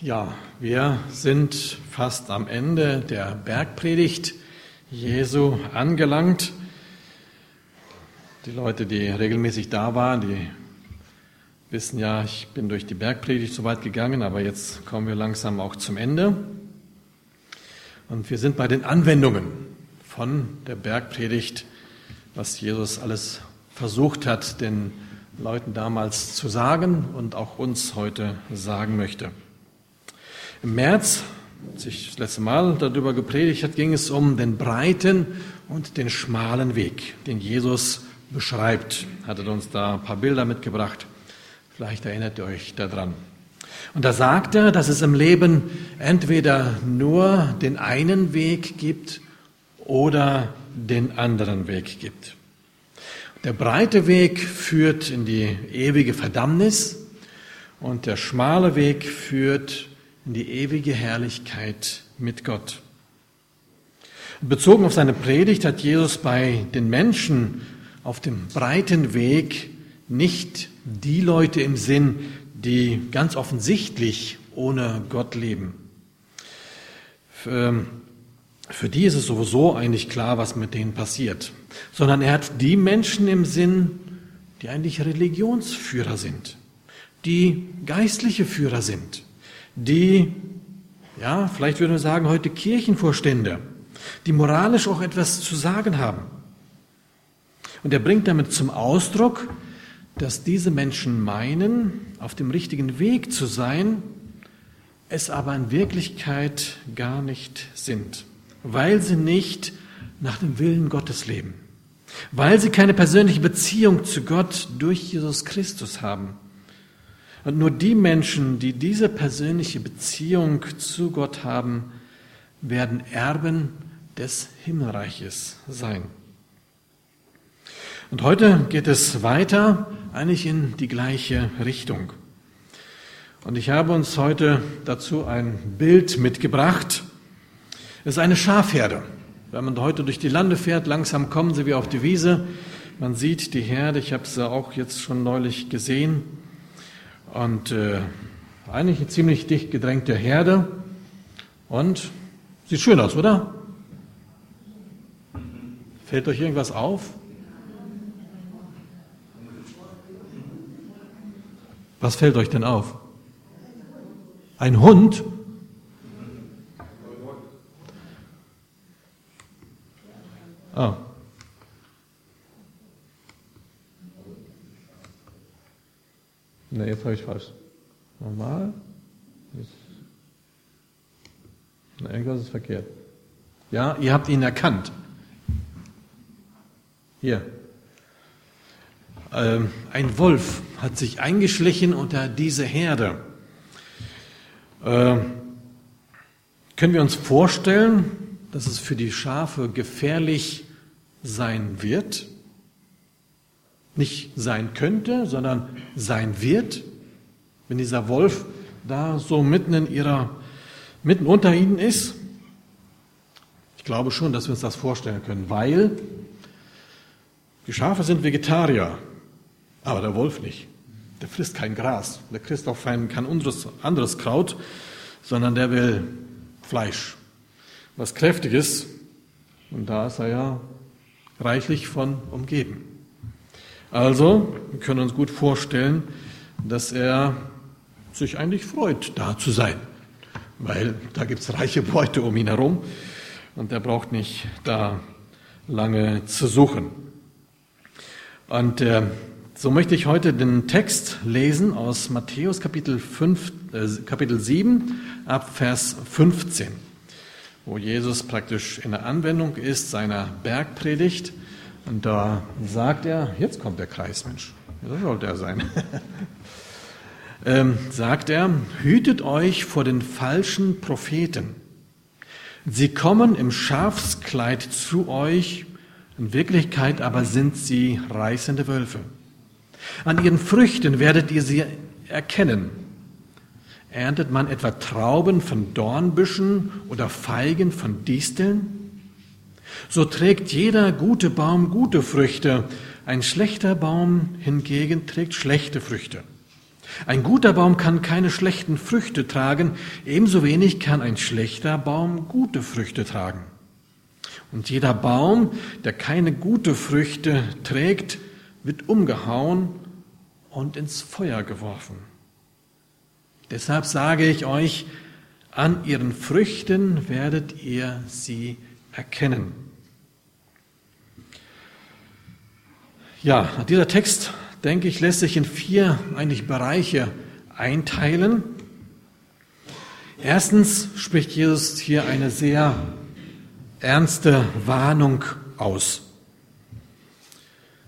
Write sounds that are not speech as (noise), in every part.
Ja, wir sind fast am Ende der Bergpredigt Jesu angelangt. Die Leute, die regelmäßig da waren, die wissen ja, ich bin durch die Bergpredigt so weit gegangen, aber jetzt kommen wir langsam auch zum Ende. Und wir sind bei den Anwendungen von der Bergpredigt, was Jesus alles versucht hat, den Leuten damals zu sagen und auch uns heute sagen möchte. Im März, als ich das letzte Mal darüber gepredigt hat, ging es um den breiten und den schmalen Weg, den Jesus beschreibt. Hat er uns da ein paar Bilder mitgebracht. Vielleicht erinnert ihr euch daran. Und da sagt er, dass es im Leben entweder nur den einen Weg gibt oder den anderen Weg gibt. Der breite Weg führt in die ewige Verdammnis und der schmale Weg führt in die ewige Herrlichkeit mit Gott. Bezogen auf seine Predigt hat Jesus bei den Menschen auf dem breiten Weg nicht die Leute im Sinn, die ganz offensichtlich ohne Gott leben. Für, für die ist es sowieso eigentlich klar, was mit denen passiert, sondern er hat die Menschen im Sinn, die eigentlich Religionsführer sind, die geistliche Führer sind, die, ja, vielleicht würden wir sagen, heute Kirchenvorstände, die moralisch auch etwas zu sagen haben. Und er bringt damit zum Ausdruck, dass diese Menschen meinen, auf dem richtigen Weg zu sein, es aber in Wirklichkeit gar nicht sind, weil sie nicht nach dem Willen Gottes leben, weil sie keine persönliche Beziehung zu Gott durch Jesus Christus haben und nur die Menschen, die diese persönliche Beziehung zu Gott haben, werden Erben des Himmelreiches sein. Und heute geht es weiter, eigentlich in die gleiche Richtung. Und ich habe uns heute dazu ein Bild mitgebracht. Es ist eine Schafherde. Wenn man heute durch die Lande fährt, langsam kommen sie wie auf die Wiese. Man sieht die Herde, ich habe sie auch jetzt schon neulich gesehen. Und äh, eigentlich eine ziemlich dicht gedrängte Herde. Und sieht schön aus, oder? Fällt euch irgendwas auf? Was fällt euch denn auf? Ein Hund? Ah. Ne, jetzt habe ich falsch. Normal? Na, irgendwas ist verkehrt. Ja, ihr habt ihn erkannt. Hier. Ähm, ein Wolf hat sich eingeschlichen unter diese Herde. Ähm, können wir uns vorstellen, dass es für die Schafe gefährlich sein wird? Nicht sein könnte, sondern sein wird, wenn dieser Wolf da so mitten in ihrer, mitten unter ihnen ist? Ich glaube schon, dass wir uns das vorstellen können, weil die Schafe sind Vegetarier, aber der Wolf nicht. Der frisst kein Gras, der frisst auch kein, kein anderes, Kraut, sondern der will Fleisch, was kräftiges. Und da ist er ja reichlich von umgeben. Also, wir können uns gut vorstellen, dass er sich eigentlich freut, da zu sein, weil da gibt es reiche Beute um ihn herum und er braucht nicht da lange zu suchen. Und äh, so möchte ich heute den Text lesen aus Matthäus Kapitel, 5, äh, Kapitel 7 ab Vers 15, wo Jesus praktisch in der Anwendung ist seiner Bergpredigt und da sagt er, jetzt kommt der Kreismensch, das sollte er sein. (laughs) ähm, sagt er, hütet euch vor den falschen Propheten. Sie kommen im Schafskleid zu euch, in Wirklichkeit aber sind sie reißende Wölfe. An ihren Früchten werdet ihr sie erkennen. Erntet man etwa Trauben von Dornbüschen oder Feigen von Disteln? So trägt jeder gute Baum gute Früchte, ein schlechter Baum hingegen trägt schlechte Früchte. Ein guter Baum kann keine schlechten Früchte tragen, ebenso wenig kann ein schlechter Baum gute Früchte tragen. Und jeder Baum, der keine gute Früchte trägt, wird umgehauen und ins Feuer geworfen. Deshalb sage ich euch, an ihren Früchten werdet ihr sie erkennen. Ja, dieser Text, denke ich, lässt sich in vier eigentlich Bereiche einteilen. Erstens spricht Jesus hier eine sehr ernste Warnung aus.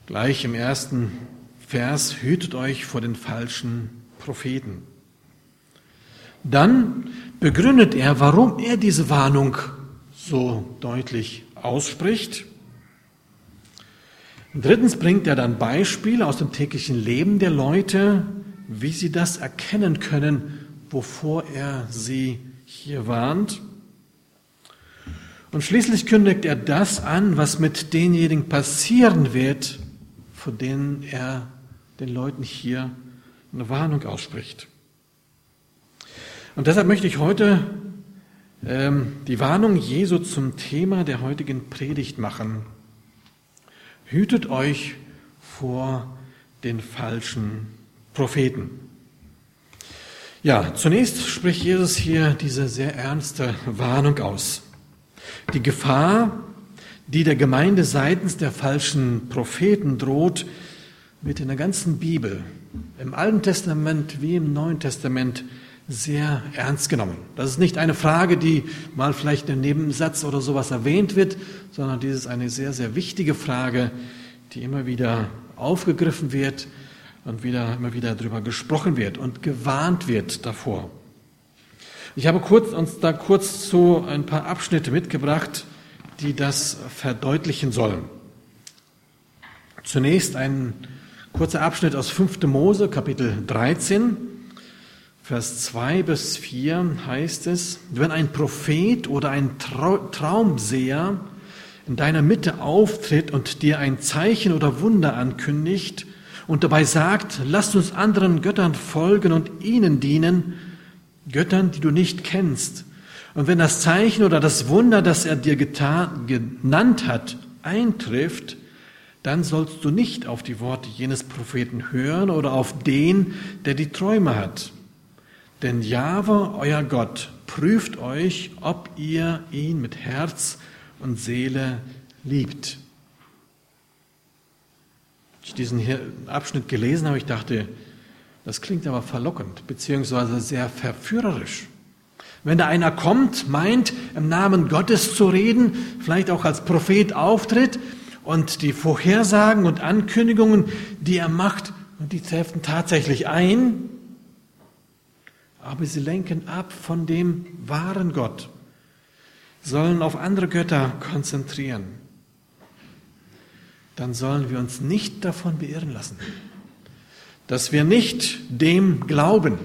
Gleich im ersten Vers, hütet euch vor den falschen Propheten. Dann begründet er, warum er diese Warnung so deutlich ausspricht. Drittens bringt er dann Beispiele aus dem täglichen Leben der Leute, wie sie das erkennen können, wovor er sie hier warnt. Und schließlich kündigt er das an, was mit denjenigen passieren wird, von denen er den Leuten hier eine Warnung ausspricht. Und deshalb möchte ich heute ähm, die Warnung Jesu zum Thema der heutigen Predigt machen. Hütet euch vor den falschen Propheten. Ja, zunächst spricht Jesus hier diese sehr ernste Warnung aus. Die Gefahr, die der Gemeinde seitens der falschen Propheten droht, wird in der ganzen Bibel, im Alten Testament wie im Neuen Testament, sehr ernst genommen. Das ist nicht eine Frage, die mal vielleicht in einem Nebensatz oder sowas erwähnt wird, sondern dies ist eine sehr, sehr wichtige Frage, die immer wieder aufgegriffen wird und wieder, immer wieder darüber gesprochen wird und gewarnt wird davor. Ich habe kurz, uns da kurz zu ein paar Abschnitte mitgebracht, die das verdeutlichen sollen. Zunächst ein kurzer Abschnitt aus 5. Mose, Kapitel 13, Vers 2 bis 4 heißt es, wenn ein Prophet oder ein Traumseher in deiner Mitte auftritt und dir ein Zeichen oder Wunder ankündigt und dabei sagt, lasst uns anderen Göttern folgen und ihnen dienen, Göttern, die du nicht kennst. Und wenn das Zeichen oder das Wunder, das er dir getan, genannt hat, eintrifft, dann sollst du nicht auf die Worte jenes Propheten hören oder auf den, der die Träume hat. Denn Jahwe, euer Gott, prüft euch, ob ihr ihn mit Herz und Seele liebt. Als ich diesen Abschnitt gelesen habe, ich dachte, das klingt aber verlockend, beziehungsweise sehr verführerisch. Wenn da einer kommt, meint, im Namen Gottes zu reden, vielleicht auch als Prophet auftritt und die Vorhersagen und Ankündigungen, die er macht, die treffen tatsächlich ein, aber sie lenken ab von dem wahren Gott, sollen auf andere Götter konzentrieren. Dann sollen wir uns nicht davon beirren lassen dass wir nicht dem glauben,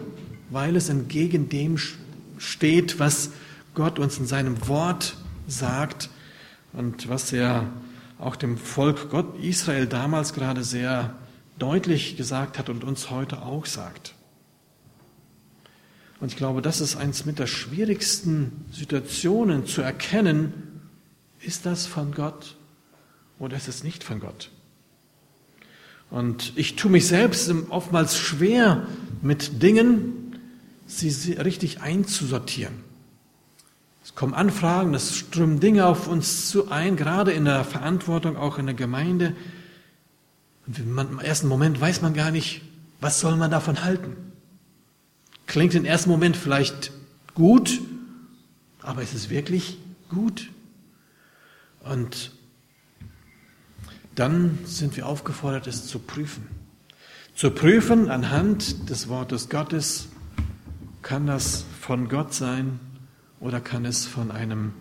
weil es entgegen dem steht, was Gott uns in seinem Wort sagt und was er auch dem Volk Gott Israel damals gerade sehr deutlich gesagt hat und uns heute auch sagt. Und ich glaube, das ist eines mit der schwierigsten Situationen zu erkennen, ist das von Gott oder ist es nicht von Gott? Und ich tue mich selbst oftmals schwer mit Dingen, sie richtig einzusortieren. Es kommen Anfragen, es strömen Dinge auf uns zu ein, gerade in der Verantwortung, auch in der Gemeinde. Und im ersten Moment weiß man gar nicht, was soll man davon halten. Klingt im ersten Moment vielleicht gut, aber ist es wirklich gut? Und dann sind wir aufgefordert, es zu prüfen. Zu prüfen anhand des Wortes Gottes, kann das von Gott sein oder kann es von einem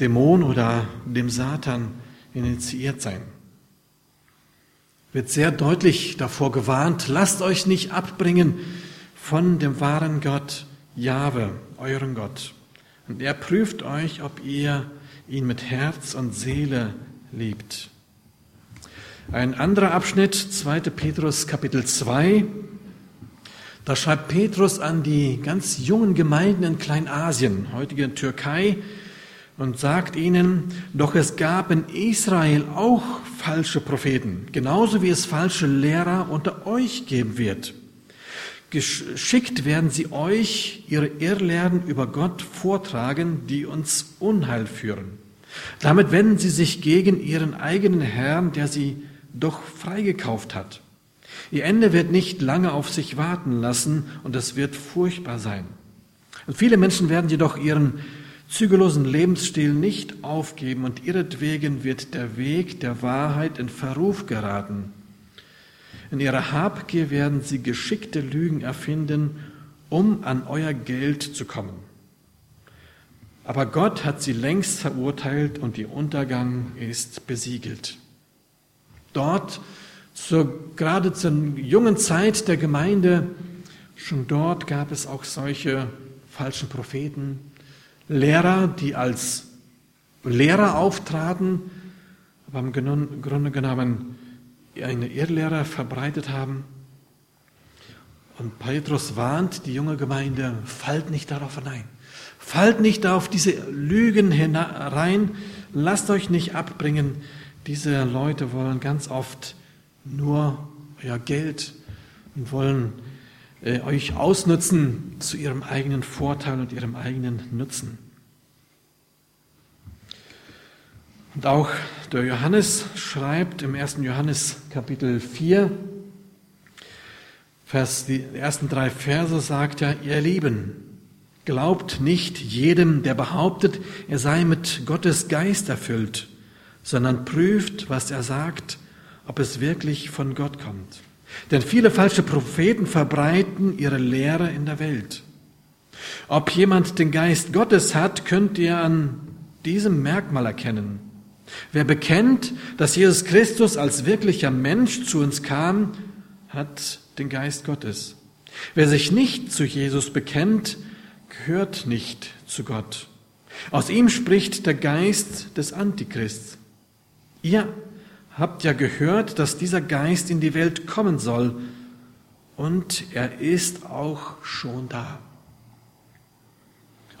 Dämon oder dem Satan initiiert sein. Wird sehr deutlich davor gewarnt, lasst euch nicht abbringen von dem wahren Gott, Jahwe, euren Gott. Und er prüft euch, ob ihr ihn mit Herz und Seele liebt. Ein anderer Abschnitt, 2. Petrus Kapitel 2, Da schreibt Petrus an die ganz jungen Gemeinden in Kleinasien, heutige Türkei, und sagt ihnen, doch es gab in Israel auch falsche Propheten, genauso wie es falsche Lehrer unter euch geben wird. Geschickt werden sie euch ihre Irrlehren über Gott vortragen, die uns Unheil führen. Damit wenden sie sich gegen ihren eigenen Herrn, der sie doch freigekauft hat. Ihr Ende wird nicht lange auf sich warten lassen und es wird furchtbar sein. Und viele Menschen werden jedoch ihren zügellosen Lebensstil nicht aufgeben und ihretwegen wird der Weg der Wahrheit in Verruf geraten. In ihrer Habgier werden sie geschickte Lügen erfinden, um an euer Geld zu kommen. Aber Gott hat sie längst verurteilt und ihr Untergang ist besiegelt. Dort, zur, gerade zur jungen Zeit der Gemeinde, schon dort gab es auch solche falschen Propheten, Lehrer, die als Lehrer auftraten, aber im Grunde genommen eine Irrlehre verbreitet haben. Und Petrus warnt die junge Gemeinde, fallt nicht darauf hinein. Fallt nicht auf diese Lügen herein. Lasst euch nicht abbringen. Diese Leute wollen ganz oft nur euer Geld und wollen äh, euch ausnutzen zu ihrem eigenen Vorteil und ihrem eigenen Nutzen. Und auch der Johannes schreibt im 1. Johannes Kapitel 4, Vers, die ersten drei Verse sagt er, ihr Lieben, glaubt nicht jedem, der behauptet, er sei mit Gottes Geist erfüllt, sondern prüft, was er sagt, ob es wirklich von Gott kommt. Denn viele falsche Propheten verbreiten ihre Lehre in der Welt. Ob jemand den Geist Gottes hat, könnt ihr an diesem Merkmal erkennen. Wer bekennt, dass Jesus Christus als wirklicher Mensch zu uns kam, hat den Geist Gottes. Wer sich nicht zu Jesus bekennt, gehört nicht zu Gott. Aus ihm spricht der Geist des Antichrists. Ihr habt ja gehört, dass dieser Geist in die Welt kommen soll, und er ist auch schon da.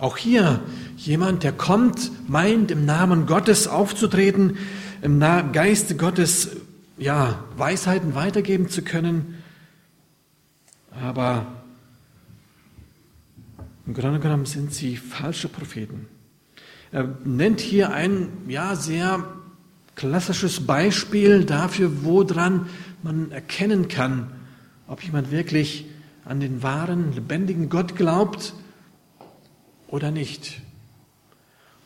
Auch hier jemand, der kommt, meint im Namen Gottes aufzutreten, im Geiste Gottes ja, Weisheiten weitergeben zu können, aber im Grunde genommen sind sie falsche Propheten. Er nennt hier ein ja sehr klassisches Beispiel dafür, woran man erkennen kann, ob jemand wirklich an den wahren, lebendigen Gott glaubt oder nicht.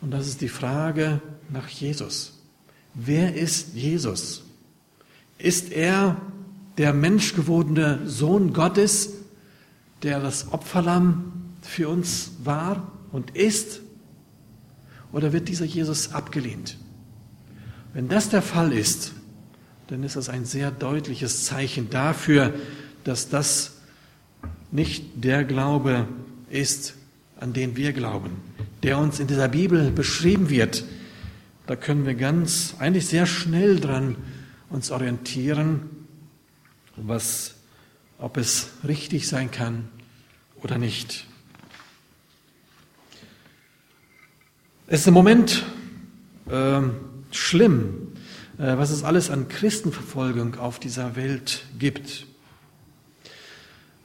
Und das ist die Frage nach Jesus. Wer ist Jesus? Ist er der menschgewordene Sohn Gottes, der das Opferlamm für uns war und ist? Oder wird dieser Jesus abgelehnt? Wenn das der Fall ist, dann ist das ein sehr deutliches Zeichen dafür, dass das nicht der Glaube ist, an den wir glauben, der uns in dieser Bibel beschrieben wird. Da können wir ganz, eigentlich sehr schnell dran uns orientieren, was, ob es richtig sein kann oder nicht. Es ist im Moment äh, schlimm, äh, was es alles an Christenverfolgung auf dieser Welt gibt.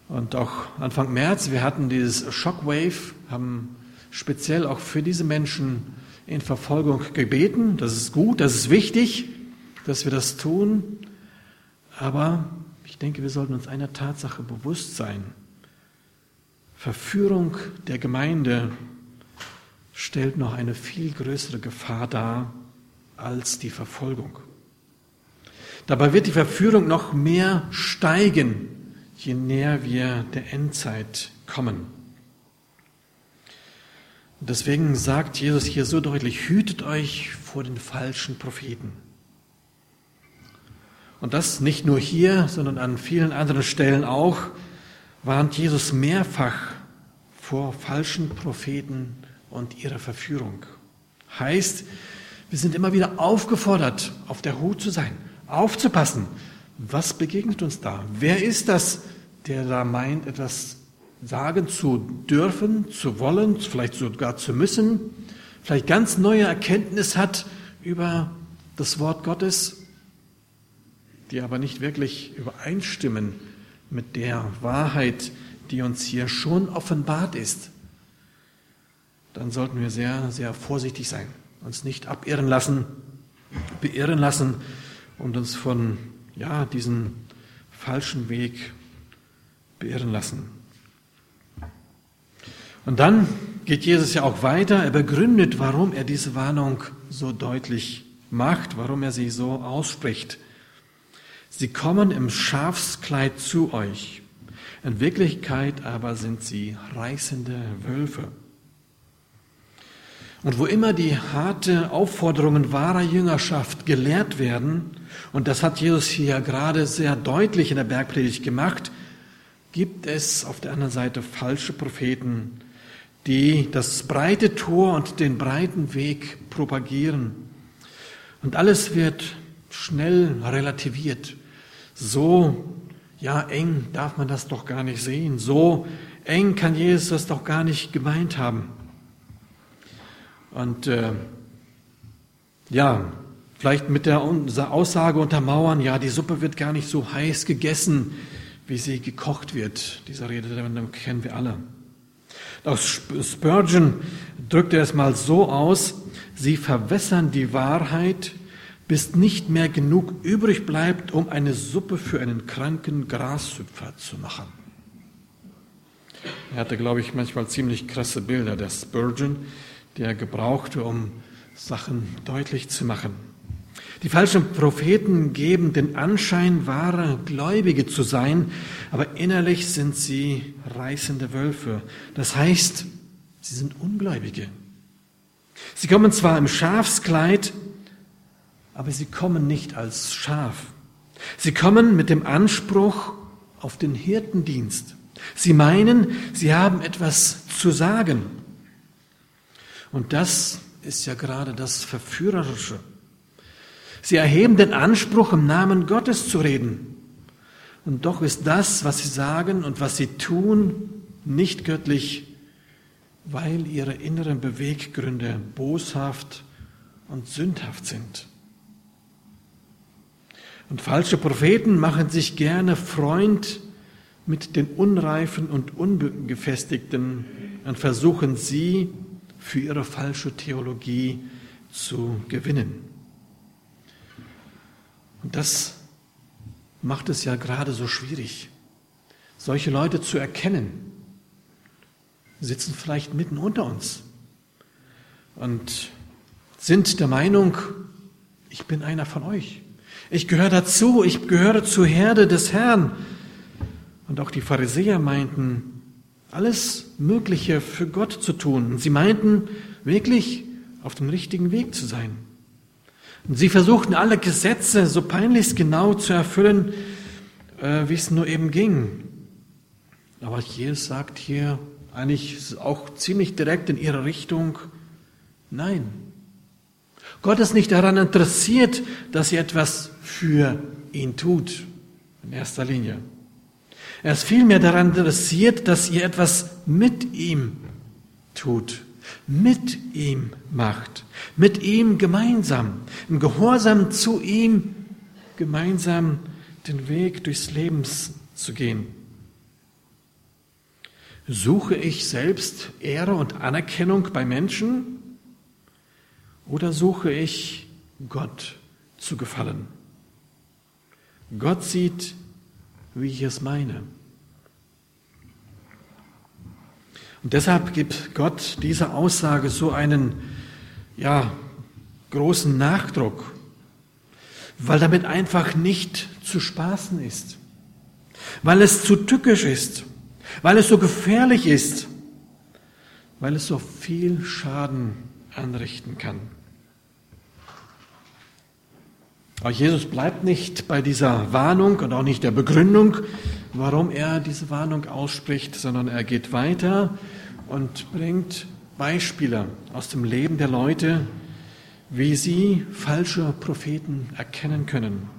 Und auch Anfang März, wir hatten dieses Shockwave, haben speziell auch für diese Menschen in Verfolgung gebeten. Das ist gut, das ist wichtig, dass wir das tun. Aber ich denke, wir sollten uns einer Tatsache bewusst sein. Verführung der Gemeinde stellt noch eine viel größere Gefahr dar als die Verfolgung. Dabei wird die Verführung noch mehr steigen, je näher wir der Endzeit kommen. Deswegen sagt Jesus hier so deutlich, hütet euch vor den falschen Propheten. Und das nicht nur hier, sondern an vielen anderen Stellen auch, warnt Jesus mehrfach vor falschen Propheten und ihrer Verführung. Heißt, wir sind immer wieder aufgefordert, auf der Hut zu sein, aufzupassen. Was begegnet uns da? Wer ist das, der da meint, etwas sagen zu dürfen, zu wollen, vielleicht sogar zu müssen, vielleicht ganz neue Erkenntnis hat über das Wort Gottes, die aber nicht wirklich übereinstimmen mit der Wahrheit, die uns hier schon offenbart ist, dann sollten wir sehr, sehr vorsichtig sein, uns nicht abirren lassen, beirren lassen und uns von ja, diesem falschen Weg beirren lassen. Und dann geht Jesus ja auch weiter. Er begründet, warum er diese Warnung so deutlich macht, warum er sie so ausspricht. Sie kommen im Schafskleid zu euch. In Wirklichkeit aber sind sie reißende Wölfe. Und wo immer die harte Aufforderungen wahrer Jüngerschaft gelehrt werden, und das hat Jesus hier gerade sehr deutlich in der Bergpredigt gemacht, gibt es auf der anderen Seite falsche Propheten, die das breite Tor und den breiten Weg propagieren. Und alles wird schnell relativiert. So, ja, eng darf man das doch gar nicht sehen. So eng kann Jesus das doch gar nicht gemeint haben. Und äh, ja, vielleicht mit der Aussage untermauern, ja, die Suppe wird gar nicht so heiß gegessen, wie sie gekocht wird. Diese Rede kennen wir alle. Auch Spurgeon drückte es mal so aus, sie verwässern die Wahrheit, bis nicht mehr genug übrig bleibt, um eine Suppe für einen kranken Grashüpfer zu machen. Er hatte, glaube ich, manchmal ziemlich krasse Bilder, der Spurgeon, die er gebrauchte, um Sachen deutlich zu machen. Die falschen Propheten geben den Anschein, wahre Gläubige zu sein, aber innerlich sind sie reißende Wölfe. Das heißt, sie sind Ungläubige. Sie kommen zwar im Schafskleid, aber sie kommen nicht als Schaf. Sie kommen mit dem Anspruch auf den Hirtendienst. Sie meinen, sie haben etwas zu sagen. Und das ist ja gerade das Verführerische. Sie erheben den Anspruch, im Namen Gottes zu reden. Und doch ist das, was sie sagen und was sie tun, nicht göttlich, weil ihre inneren Beweggründe boshaft und sündhaft sind. Und falsche Propheten machen sich gerne Freund mit den Unreifen und Ungefestigten und versuchen sie für ihre falsche Theologie zu gewinnen. Und das macht es ja gerade so schwierig, solche Leute zu erkennen. Sitzen vielleicht mitten unter uns und sind der Meinung, ich bin einer von euch. Ich gehöre dazu, ich gehöre zur Herde des Herrn. Und auch die Pharisäer meinten, alles Mögliche für Gott zu tun. Sie meinten wirklich auf dem richtigen Weg zu sein. Und sie versuchten alle Gesetze so peinlichst genau zu erfüllen, äh, wie es nur eben ging. Aber Jesus sagt hier eigentlich auch ziemlich direkt in ihre Richtung, nein. Gott ist nicht daran interessiert, dass ihr etwas für ihn tut, in erster Linie. Er ist vielmehr daran interessiert, dass ihr etwas mit ihm tut mit ihm macht, mit ihm gemeinsam, im Gehorsam zu ihm gemeinsam den Weg durchs Leben zu gehen. Suche ich selbst Ehre und Anerkennung bei Menschen oder suche ich Gott zu gefallen? Gott sieht, wie ich es meine. Und deshalb gibt Gott dieser Aussage so einen ja, großen Nachdruck, weil damit einfach nicht zu spaßen ist, weil es zu tückisch ist, weil es so gefährlich ist, weil es so viel Schaden anrichten kann. Aber Jesus bleibt nicht bei dieser Warnung und auch nicht der Begründung, warum er diese Warnung ausspricht, sondern er geht weiter und bringt Beispiele aus dem Leben der Leute, wie sie falsche Propheten erkennen können.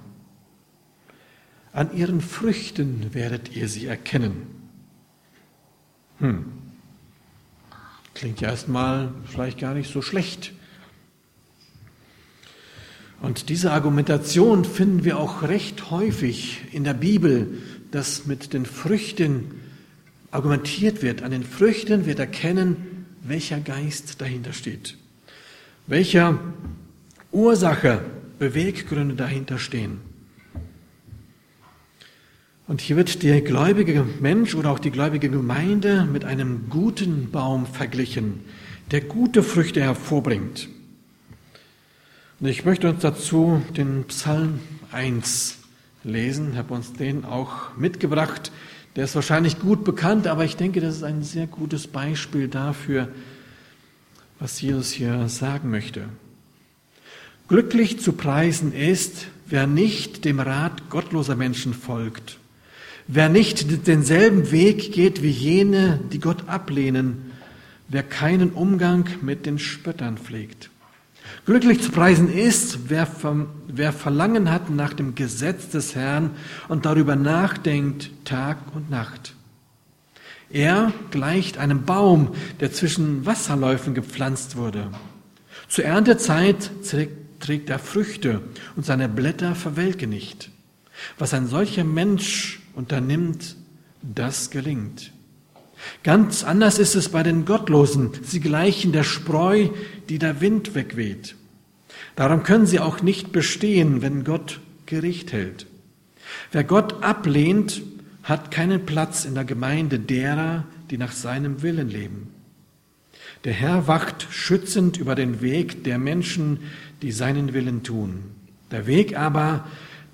An ihren Früchten werdet ihr sie erkennen. Hm. Klingt ja erstmal vielleicht gar nicht so schlecht. Und diese Argumentation finden wir auch recht häufig in der Bibel, dass mit den Früchten argumentiert wird. An den Früchten wird erkennen, welcher Geist dahinter steht, welcher Ursache, Beweggründe dahinter stehen. Und hier wird der gläubige Mensch oder auch die gläubige Gemeinde mit einem guten Baum verglichen, der gute Früchte hervorbringt. Ich möchte uns dazu den Psalm 1 lesen, habe uns den auch mitgebracht. Der ist wahrscheinlich gut bekannt, aber ich denke, das ist ein sehr gutes Beispiel dafür, was Jesus hier sagen möchte. Glücklich zu preisen ist, wer nicht dem Rat gottloser Menschen folgt, wer nicht denselben Weg geht wie jene, die Gott ablehnen, wer keinen Umgang mit den Spöttern pflegt. Glücklich zu preisen ist, wer, wer Verlangen hat nach dem Gesetz des Herrn und darüber nachdenkt Tag und Nacht. Er gleicht einem Baum, der zwischen Wasserläufen gepflanzt wurde. Zur Erntezeit trägt er Früchte und seine Blätter verwelken nicht. Was ein solcher Mensch unternimmt, das gelingt. Ganz anders ist es bei den Gottlosen. Sie gleichen der Spreu, die der Wind wegweht. Darum können sie auch nicht bestehen, wenn Gott Gericht hält. Wer Gott ablehnt, hat keinen Platz in der Gemeinde derer, die nach seinem Willen leben. Der Herr wacht schützend über den Weg der Menschen, die seinen Willen tun. Der Weg aber,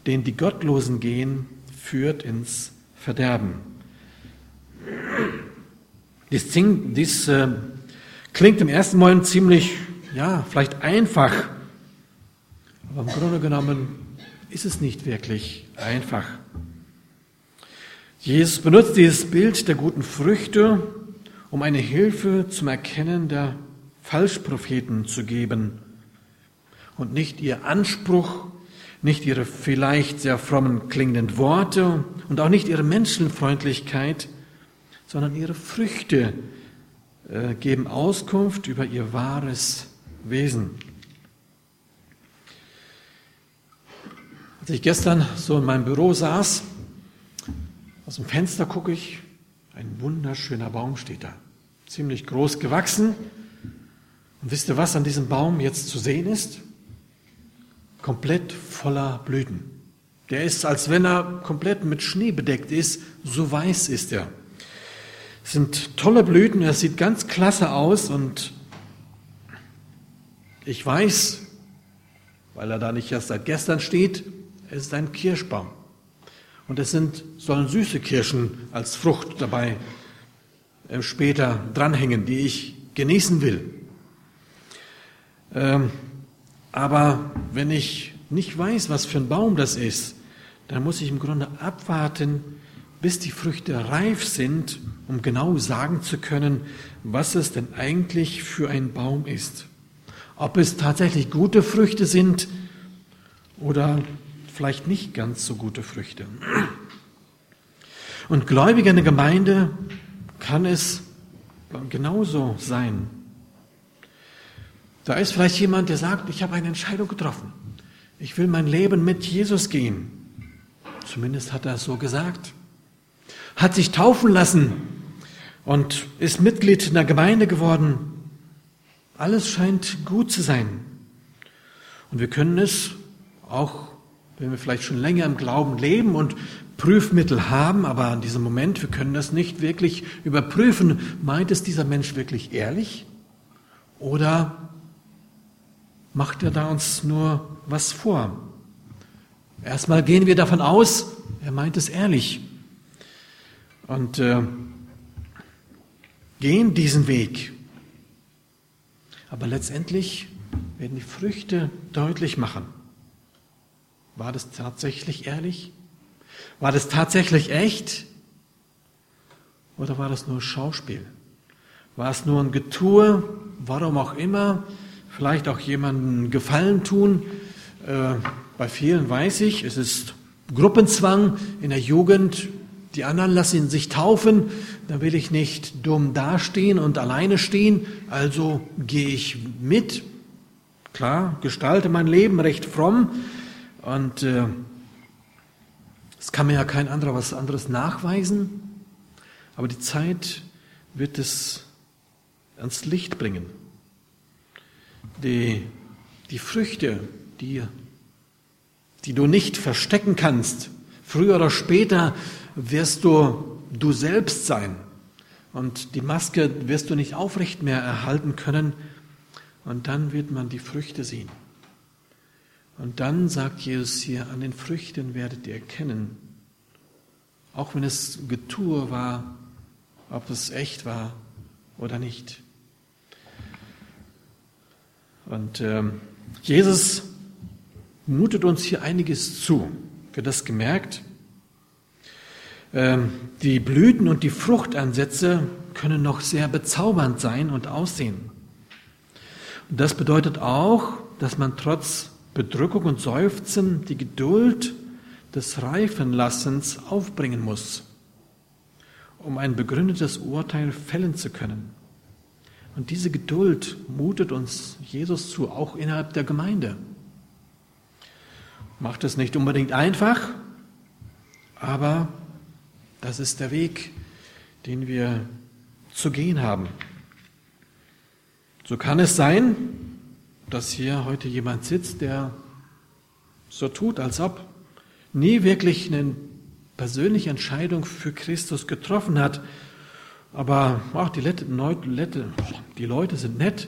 den die Gottlosen gehen, führt ins Verderben. Dies, dies äh, klingt im ersten Moment ziemlich, ja, vielleicht einfach, aber im Grunde genommen ist es nicht wirklich einfach. Jesus benutzt dieses Bild der guten Früchte, um eine Hilfe zum Erkennen der Falschpropheten zu geben und nicht ihr Anspruch, nicht ihre vielleicht sehr frommen klingenden Worte und auch nicht ihre Menschenfreundlichkeit sondern ihre Früchte äh, geben Auskunft über ihr wahres Wesen. Als ich gestern so in meinem Büro saß, aus dem Fenster gucke ich, ein wunderschöner Baum steht da, ziemlich groß gewachsen. Und wisst ihr, was an diesem Baum jetzt zu sehen ist? Komplett voller Blüten. Der ist, als wenn er komplett mit Schnee bedeckt ist, so weiß ist er. Es sind tolle Blüten, er sieht ganz klasse aus und ich weiß, weil er da nicht erst seit gestern steht, es ist ein Kirschbaum. Und es sind, sollen süße Kirschen als Frucht dabei äh, später dranhängen, die ich genießen will. Ähm, aber wenn ich nicht weiß, was für ein Baum das ist, dann muss ich im Grunde abwarten, bis die Früchte reif sind, um genau sagen zu können, was es denn eigentlich für ein Baum ist. Ob es tatsächlich gute Früchte sind oder vielleicht nicht ganz so gute Früchte. Und Gläubige in der Gemeinde kann es genauso sein. Da ist vielleicht jemand, der sagt, ich habe eine Entscheidung getroffen. Ich will mein Leben mit Jesus gehen. Zumindest hat er es so gesagt hat sich taufen lassen und ist Mitglied in der Gemeinde geworden. Alles scheint gut zu sein. Und wir können es auch, wenn wir vielleicht schon länger im Glauben leben und Prüfmittel haben, aber in diesem Moment, wir können das nicht wirklich überprüfen. Meint es dieser Mensch wirklich ehrlich? Oder macht er da uns nur was vor? Erstmal gehen wir davon aus, er meint es ehrlich und äh, gehen diesen Weg. Aber letztendlich werden die Früchte deutlich machen. War das tatsächlich ehrlich? War das tatsächlich echt? Oder war das nur Schauspiel? War es nur ein Getue, warum auch immer, vielleicht auch jemandem Gefallen tun? Äh, bei vielen weiß ich, es ist Gruppenzwang in der Jugend. Die anderen lassen sich taufen. Da will ich nicht dumm dastehen und alleine stehen. Also gehe ich mit. Klar, gestalte mein Leben recht fromm. Und äh, es kann mir ja kein anderer was anderes nachweisen. Aber die Zeit wird es ans Licht bringen. Die, die Früchte, die, die du nicht verstecken kannst, früher oder später wirst du du selbst sein. Und die Maske wirst du nicht aufrecht mehr erhalten können. Und dann wird man die Früchte sehen. Und dann sagt Jesus hier, an den Früchten werdet ihr erkennen, auch wenn es Getue war, ob es echt war oder nicht. Und ähm, Jesus mutet uns hier einiges zu. Wird das gemerkt? Ähm, die Blüten und die Fruchtansätze können noch sehr bezaubernd sein und aussehen. Und das bedeutet auch, dass man trotz Bedrückung und Seufzen die Geduld des Reifenlassens aufbringen muss, um ein begründetes Urteil fällen zu können. Und diese Geduld mutet uns Jesus zu, auch innerhalb der Gemeinde. Macht es nicht unbedingt einfach, aber das ist der Weg, den wir zu gehen haben. So kann es sein, dass hier heute jemand sitzt, der so tut, als ob nie wirklich eine persönliche Entscheidung für Christus getroffen hat, aber ach, die, Lette, Leute, die Leute sind nett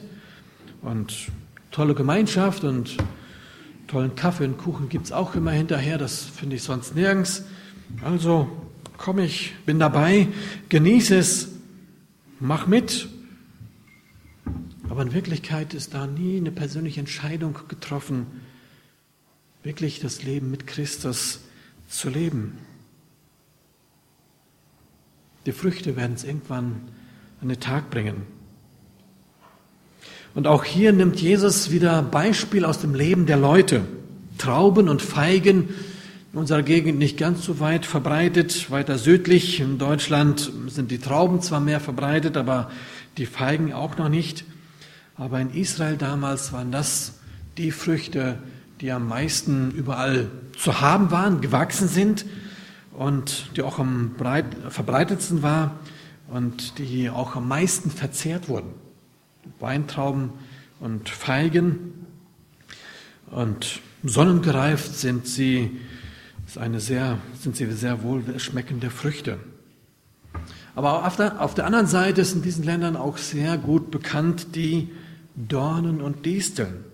und tolle Gemeinschaft und tollen Kaffee und Kuchen gibt es auch immer hinterher, das finde ich sonst nirgends. Also komm ich, bin dabei, genieße es, mach mit. Aber in Wirklichkeit ist da nie eine persönliche Entscheidung getroffen, wirklich das Leben mit Christus zu leben. Die Früchte werden es irgendwann an den Tag bringen. Und auch hier nimmt Jesus wieder Beispiel aus dem Leben der Leute. Trauben und Feigen in unserer Gegend nicht ganz so weit verbreitet, weiter südlich. In Deutschland sind die Trauben zwar mehr verbreitet, aber die Feigen auch noch nicht. Aber in Israel damals waren das die Früchte, die am meisten überall zu haben waren, gewachsen sind und die auch am breit, verbreitetsten war und die auch am meisten verzehrt wurden. Weintrauben und Feigen. Und sonnengereift sind sie, ist eine sehr, sind sie sehr wohl schmeckende Früchte. Aber auf der, auf der anderen Seite ist in diesen Ländern auch sehr gut bekannt die Dornen und Disteln.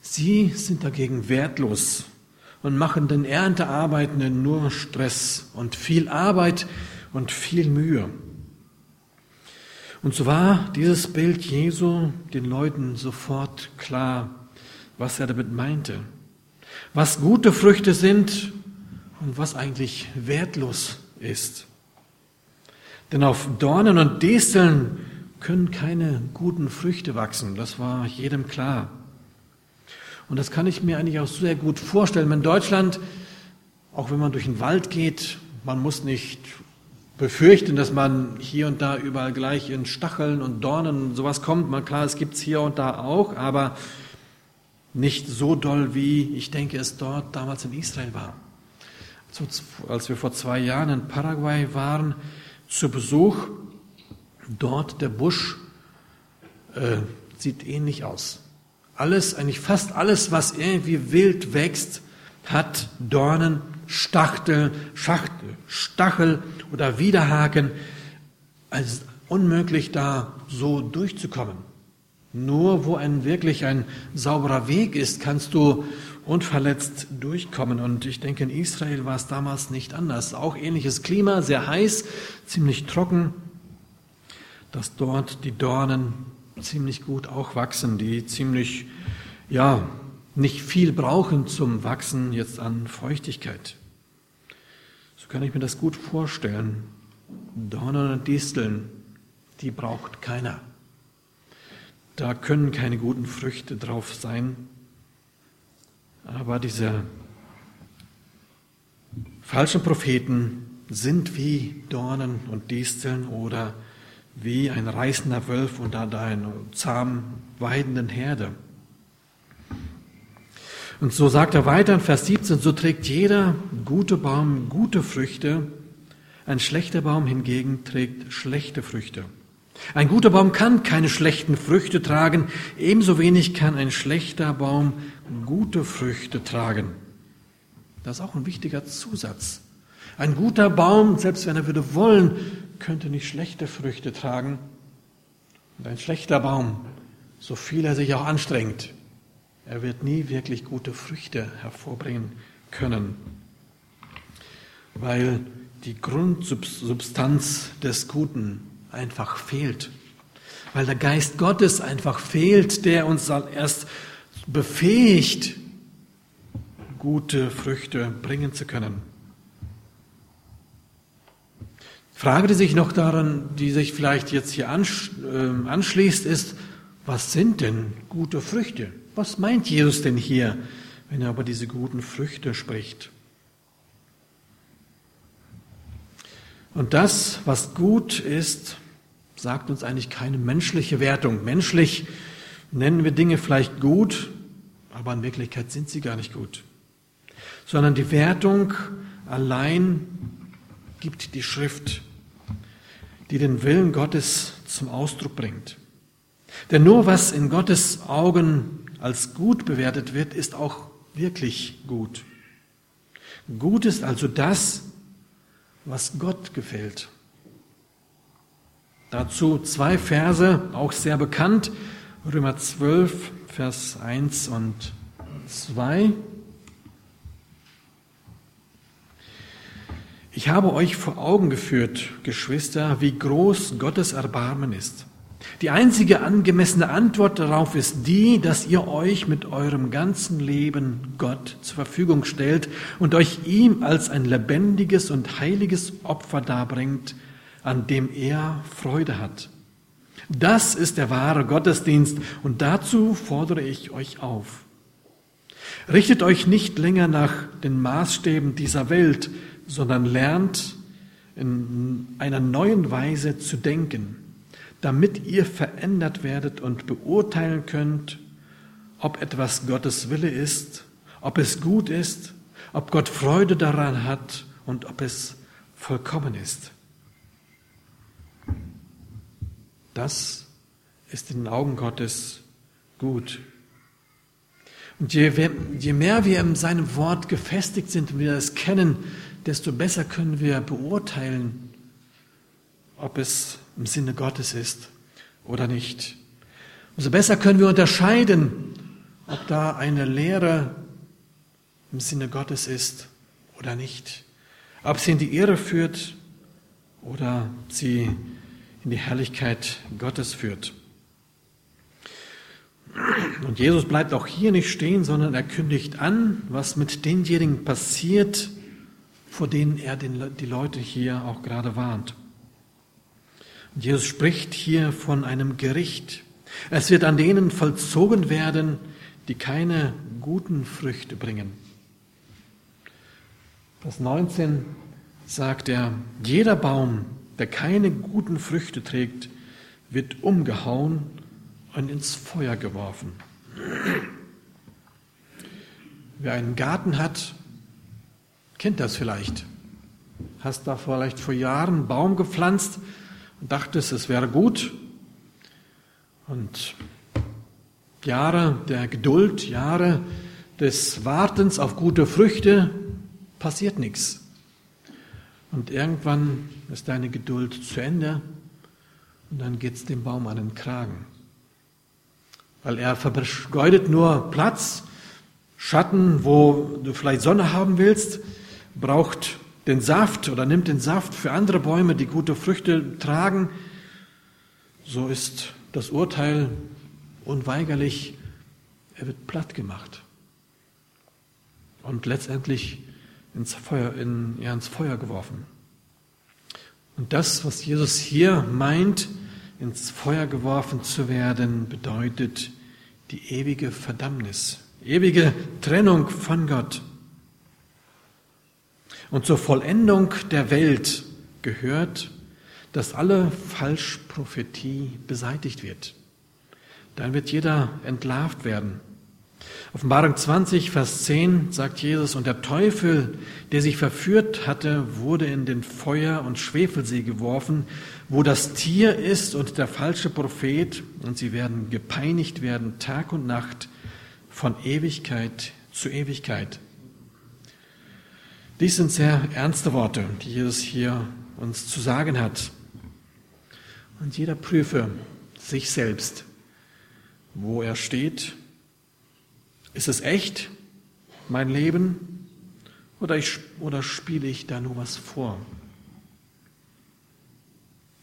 Sie sind dagegen wertlos und machen den Erntearbeitenden nur Stress und viel Arbeit und viel Mühe. Und so war dieses Bild Jesu den Leuten sofort klar, was er damit meinte. Was gute Früchte sind und was eigentlich wertlos ist. Denn auf Dornen und Disteln können keine guten Früchte wachsen. Das war jedem klar. Und das kann ich mir eigentlich auch sehr gut vorstellen. In Deutschland, auch wenn man durch den Wald geht, man muss nicht befürchten, dass man hier und da überall gleich in Stacheln und Dornen und sowas kommt. Man, klar, es gibt es hier und da auch, aber nicht so doll, wie ich denke, es dort damals in Israel war. Als wir vor zwei Jahren in Paraguay waren, zu Besuch, dort der Busch äh, sieht ähnlich aus. Alles, eigentlich fast alles, was irgendwie wild wächst, hat Dornen, Stachtel, Schachtel, Stachel oder Widerhaken. Also es ist unmöglich, da so durchzukommen. Nur wo ein wirklich ein sauberer Weg ist, kannst du unverletzt durchkommen. Und ich denke, in Israel war es damals nicht anders. Auch ähnliches Klima, sehr heiß, ziemlich trocken, dass dort die Dornen ziemlich gut auch wachsen, die ziemlich, ja, nicht viel brauchen zum Wachsen jetzt an Feuchtigkeit. So kann ich mir das gut vorstellen. Dornen und Disteln, die braucht keiner. Da können keine guten Früchte drauf sein. Aber diese falschen Propheten sind wie Dornen und Disteln oder wie ein reißender Wölf unter einer zahm weidenden Herde. Und so sagt er weiter in Vers 17, so trägt jeder gute Baum gute Früchte, ein schlechter Baum hingegen trägt schlechte Früchte. Ein guter Baum kann keine schlechten Früchte tragen, ebenso wenig kann ein schlechter Baum gute Früchte tragen. Das ist auch ein wichtiger Zusatz. Ein guter Baum, selbst wenn er würde wollen, könnte nicht schlechte Früchte tragen. Und ein schlechter Baum, so viel er sich auch anstrengt, er wird nie wirklich gute Früchte hervorbringen können, weil die Grundsubstanz des Guten einfach fehlt, weil der Geist Gottes einfach fehlt, der uns erst befähigt, gute Früchte bringen zu können. Frage, die sich noch daran, die sich vielleicht jetzt hier ähm, anschließt, ist, was sind denn gute Früchte? Was meint Jesus denn hier, wenn er über diese guten Früchte spricht? Und das, was gut ist, sagt uns eigentlich keine menschliche Wertung. Menschlich nennen wir Dinge vielleicht gut, aber in Wirklichkeit sind sie gar nicht gut. Sondern die Wertung allein gibt die Schrift die den Willen Gottes zum Ausdruck bringt. Denn nur was in Gottes Augen als gut bewertet wird, ist auch wirklich gut. Gut ist also das, was Gott gefällt. Dazu zwei Verse, auch sehr bekannt, Römer 12, Vers 1 und 2. Ich habe euch vor Augen geführt, Geschwister, wie groß Gottes Erbarmen ist. Die einzige angemessene Antwort darauf ist die, dass ihr euch mit eurem ganzen Leben Gott zur Verfügung stellt und euch ihm als ein lebendiges und heiliges Opfer darbringt, an dem er Freude hat. Das ist der wahre Gottesdienst und dazu fordere ich euch auf. Richtet euch nicht länger nach den Maßstäben dieser Welt, sondern lernt in einer neuen Weise zu denken, damit ihr verändert werdet und beurteilen könnt, ob etwas Gottes Wille ist, ob es gut ist, ob Gott Freude daran hat und ob es vollkommen ist. Das ist in den Augen Gottes gut. Und je, je mehr wir in seinem Wort gefestigt sind und wir es kennen, desto besser können wir beurteilen, ob es im Sinne Gottes ist oder nicht. Umso besser können wir unterscheiden, ob da eine Lehre im Sinne Gottes ist oder nicht. Ob sie in die Irre führt oder sie in die Herrlichkeit Gottes führt. Und Jesus bleibt auch hier nicht stehen, sondern er kündigt an, was mit denjenigen passiert, vor denen er den, die Leute hier auch gerade warnt. Und Jesus spricht hier von einem Gericht. Es wird an denen vollzogen werden, die keine guten Früchte bringen. Vers 19 sagt er, jeder Baum, der keine guten Früchte trägt, wird umgehauen und ins Feuer geworfen. Wer einen Garten hat, kennt das vielleicht. Hast da vielleicht vor Jahren einen Baum gepflanzt und dachtest, es wäre gut. Und Jahre der Geduld, Jahre des Wartens auf gute Früchte, passiert nichts. Und irgendwann ist deine Geduld zu Ende und dann geht es dem Baum an den Kragen. Weil er vergeudet nur Platz, Schatten, wo du vielleicht Sonne haben willst, braucht den Saft oder nimmt den Saft für andere Bäume, die gute Früchte tragen, so ist das Urteil unweigerlich, er wird platt gemacht und letztendlich ins Feuer, in, ja, ins Feuer geworfen. Und das, was Jesus hier meint, ins Feuer geworfen zu werden, bedeutet die ewige Verdammnis, ewige Trennung von Gott. Und zur Vollendung der Welt gehört, dass alle Falschprophetie beseitigt wird. Dann wird jeder entlarvt werden. Offenbarung 20, Vers 10 sagt Jesus, und der Teufel, der sich verführt hatte, wurde in den Feuer- und Schwefelsee geworfen, wo das Tier ist und der falsche Prophet, und sie werden gepeinigt werden Tag und Nacht von Ewigkeit zu Ewigkeit. Dies sind sehr ernste Worte, die Jesus hier uns zu sagen hat. Und jeder prüfe sich selbst, wo er steht ist es echt, mein Leben, oder, ich, oder spiele ich da nur was vor?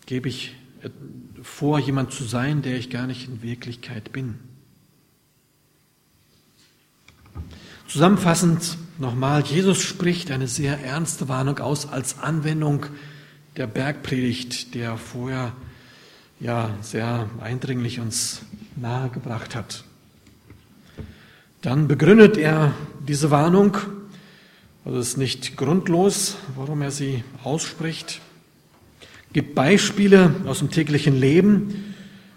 Gebe ich vor, jemand zu sein, der ich gar nicht in Wirklichkeit bin? Zusammenfassend nochmal, Jesus spricht eine sehr ernste Warnung aus als Anwendung der Bergpredigt, der vorher ja sehr eindringlich uns nahegebracht hat. Dann begründet er diese Warnung, also es ist nicht grundlos, warum er sie ausspricht, gibt Beispiele aus dem täglichen Leben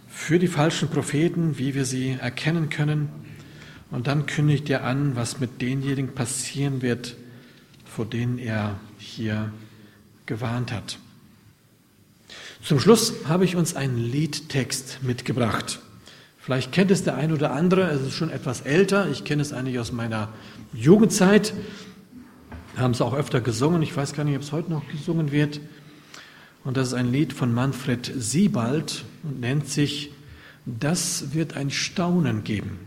für die falschen Propheten, wie wir sie erkennen können. Und dann kündigt er an, was mit denjenigen passieren wird, vor denen er hier gewarnt hat. Zum Schluss habe ich uns einen Liedtext mitgebracht. Vielleicht kennt es der ein oder andere, es ist schon etwas älter. Ich kenne es eigentlich aus meiner Jugendzeit. Haben es auch öfter gesungen. Ich weiß gar nicht, ob es heute noch gesungen wird. Und das ist ein Lied von Manfred Siebald und nennt sich Das wird ein Staunen geben.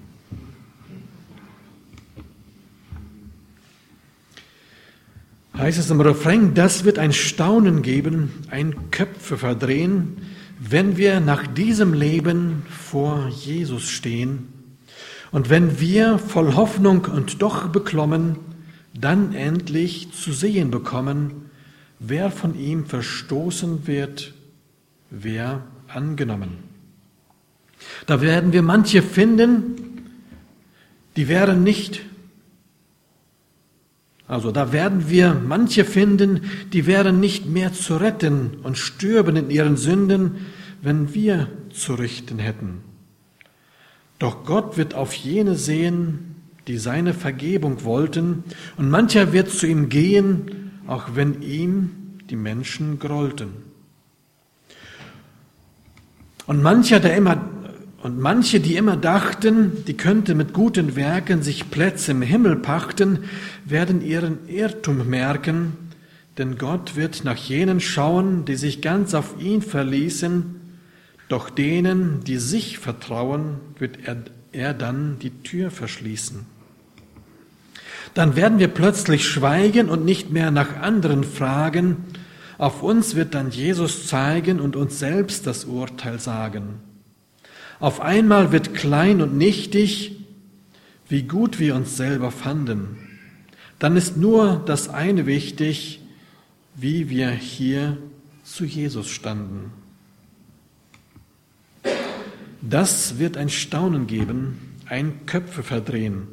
Heißt es im Refrain, das wird ein Staunen geben, ein Köpfe verdrehen, wenn wir nach diesem Leben vor Jesus stehen und wenn wir voll Hoffnung und doch beklommen, dann endlich zu sehen bekommen, wer von ihm verstoßen wird, wer angenommen. Da werden wir manche finden, die wären nicht, also da werden wir manche finden, die wären nicht mehr zu retten und stürben in ihren Sünden, wenn wir zu richten hätten. Doch Gott wird auf jene sehen, die seine Vergebung wollten, und mancher wird zu ihm gehen, auch wenn ihm die Menschen grollten. Und mancher, der immer, und manche, die immer dachten, die könnte mit guten Werken sich Plätze im Himmel pachten, werden ihren Irrtum merken, denn Gott wird nach jenen schauen, die sich ganz auf ihn verließen, doch denen, die sich vertrauen, wird er, er dann die Tür verschließen. Dann werden wir plötzlich schweigen und nicht mehr nach anderen fragen. Auf uns wird dann Jesus zeigen und uns selbst das Urteil sagen. Auf einmal wird klein und nichtig, wie gut wir uns selber fanden. Dann ist nur das eine wichtig, wie wir hier zu Jesus standen. Das wird ein Staunen geben, ein Köpfe verdrehen,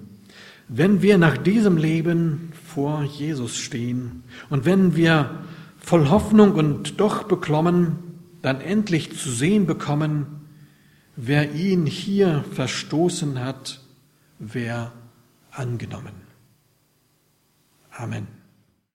wenn wir nach diesem Leben vor Jesus stehen und wenn wir voll Hoffnung und doch beklommen, dann endlich zu sehen bekommen, wer ihn hier verstoßen hat, wer angenommen. Amen.